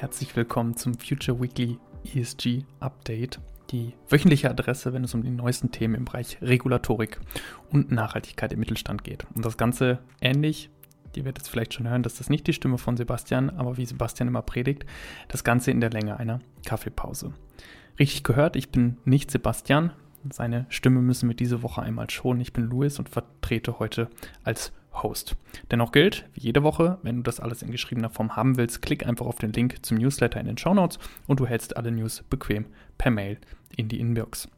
herzlich willkommen zum Future Weekly ESG Update, die wöchentliche Adresse, wenn es um die neuesten Themen im Bereich Regulatorik und Nachhaltigkeit im Mittelstand geht. Und das Ganze ähnlich, ihr werdet es vielleicht schon hören, dass das nicht die Stimme von Sebastian, aber wie Sebastian immer predigt, das Ganze in der Länge einer Kaffeepause. Richtig gehört, ich bin nicht Sebastian, seine Stimme müssen wir diese Woche einmal schonen. Ich bin Louis und vertrete heute als Host. Dennoch gilt, wie jede Woche, wenn du das alles in geschriebener Form haben willst, klick einfach auf den Link zum Newsletter in den Show Notes und du hältst alle News bequem per Mail in die Inbox.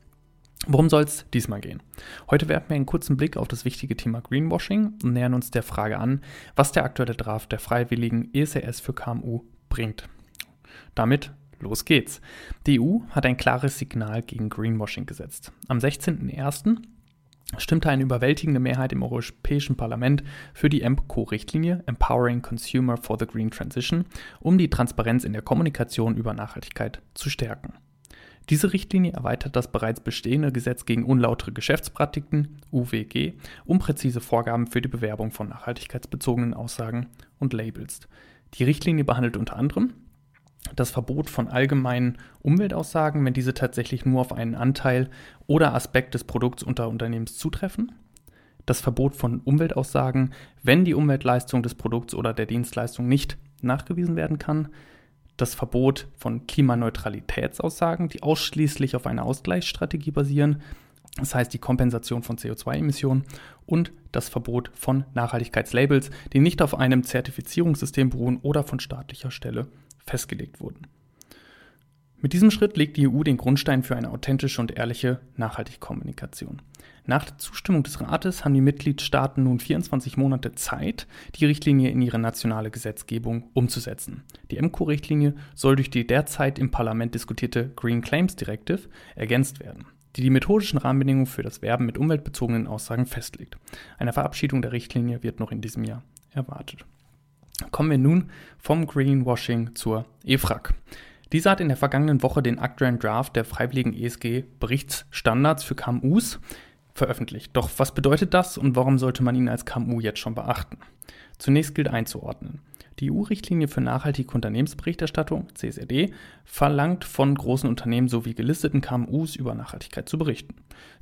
Worum soll es diesmal gehen? Heute werfen wir einen kurzen Blick auf das wichtige Thema Greenwashing und nähern uns der Frage an, was der aktuelle Draft der freiwilligen ESRS für KMU bringt. Damit los geht's. Die EU hat ein klares Signal gegen Greenwashing gesetzt. Am 16.01 stimmte eine überwältigende Mehrheit im Europäischen Parlament für die EMPCO-Richtlinie Empowering Consumer for the Green Transition, um die Transparenz in der Kommunikation über Nachhaltigkeit zu stärken. Diese Richtlinie erweitert das bereits bestehende Gesetz gegen unlautere Geschäftspraktiken UWG um präzise Vorgaben für die Bewerbung von nachhaltigkeitsbezogenen Aussagen und Labels. Die Richtlinie behandelt unter anderem das Verbot von allgemeinen Umweltaussagen, wenn diese tatsächlich nur auf einen Anteil oder Aspekt des Produkts unter Unternehmens zutreffen. Das Verbot von Umweltaussagen, wenn die Umweltleistung des Produkts oder der Dienstleistung nicht nachgewiesen werden kann. Das Verbot von Klimaneutralitätsaussagen, die ausschließlich auf einer Ausgleichsstrategie basieren, das heißt die Kompensation von CO2-Emissionen und das Verbot von Nachhaltigkeitslabels, die nicht auf einem Zertifizierungssystem beruhen oder von staatlicher Stelle festgelegt wurden. Mit diesem Schritt legt die EU den Grundstein für eine authentische und ehrliche nachhaltige Kommunikation. Nach der Zustimmung des Rates haben die Mitgliedstaaten nun 24 Monate Zeit, die Richtlinie in ihre nationale Gesetzgebung umzusetzen. Die MCO-Richtlinie soll durch die derzeit im Parlament diskutierte Green Claims Directive ergänzt werden, die die methodischen Rahmenbedingungen für das Werben mit umweltbezogenen Aussagen festlegt. Eine Verabschiedung der Richtlinie wird noch in diesem Jahr erwartet. Kommen wir nun vom Greenwashing zur EFRAG. Diese hat in der vergangenen Woche den aktuellen Draft der freiwilligen ESG-Berichtsstandards für KMUs veröffentlicht. Doch was bedeutet das und warum sollte man ihn als KMU jetzt schon beachten? Zunächst gilt einzuordnen. Die EU-Richtlinie für nachhaltige Unternehmensberichterstattung, CSRD, verlangt von großen Unternehmen sowie gelisteten KMUs über Nachhaltigkeit zu berichten.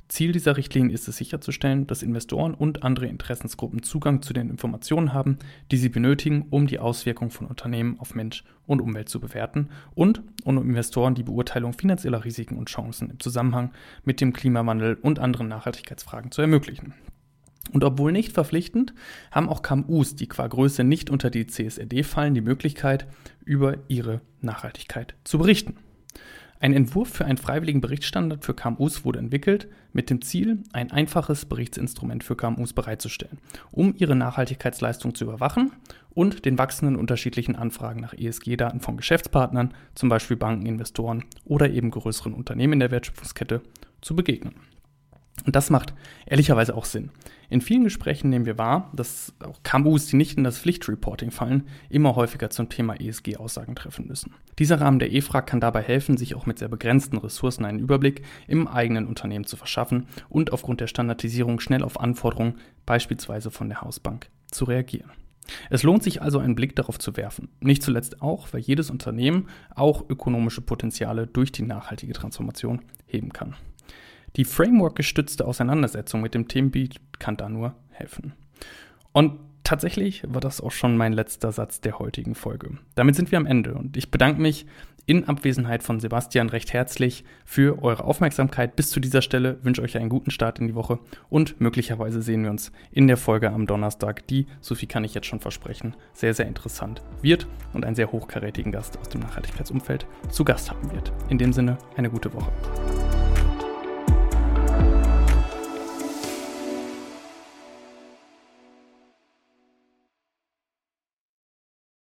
Ziel dieser Richtlinie ist es sicherzustellen, dass Investoren und andere Interessensgruppen Zugang zu den Informationen haben, die sie benötigen, um die Auswirkungen von Unternehmen auf Mensch und Umwelt zu bewerten und um Investoren die Beurteilung finanzieller Risiken und Chancen im Zusammenhang mit dem Klimawandel und anderen Nachhaltigkeitsfragen zu ermöglichen. Und obwohl nicht verpflichtend, haben auch KMUs, die qua Größe nicht unter die CSRD fallen, die Möglichkeit, über ihre Nachhaltigkeit zu berichten. Ein Entwurf für einen freiwilligen Berichtsstandard für KMUs wurde entwickelt, mit dem Ziel, ein einfaches Berichtsinstrument für KMUs bereitzustellen, um ihre Nachhaltigkeitsleistung zu überwachen und den wachsenden unterschiedlichen Anfragen nach ESG-Daten von Geschäftspartnern, zum Beispiel Banken, Investoren oder eben größeren Unternehmen in der Wertschöpfungskette, zu begegnen. Und das macht ehrlicherweise auch Sinn. In vielen Gesprächen nehmen wir wahr, dass auch KMUs, die nicht in das Pflichtreporting fallen, immer häufiger zum Thema ESG-Aussagen treffen müssen. Dieser Rahmen der EFRAG kann dabei helfen, sich auch mit sehr begrenzten Ressourcen einen Überblick im eigenen Unternehmen zu verschaffen und aufgrund der Standardisierung schnell auf Anforderungen, beispielsweise von der Hausbank, zu reagieren. Es lohnt sich also einen Blick darauf zu werfen. Nicht zuletzt auch, weil jedes Unternehmen auch ökonomische Potenziale durch die nachhaltige Transformation heben kann. Die Framework-gestützte Auseinandersetzung mit dem Themengebiet kann da nur helfen. Und tatsächlich war das auch schon mein letzter Satz der heutigen Folge. Damit sind wir am Ende und ich bedanke mich in Abwesenheit von Sebastian recht herzlich für eure Aufmerksamkeit. Bis zu dieser Stelle wünsche euch einen guten Start in die Woche und möglicherweise sehen wir uns in der Folge am Donnerstag, die, so viel kann ich jetzt schon versprechen, sehr, sehr interessant wird und einen sehr hochkarätigen Gast aus dem Nachhaltigkeitsumfeld zu Gast haben wird. In dem Sinne, eine gute Woche.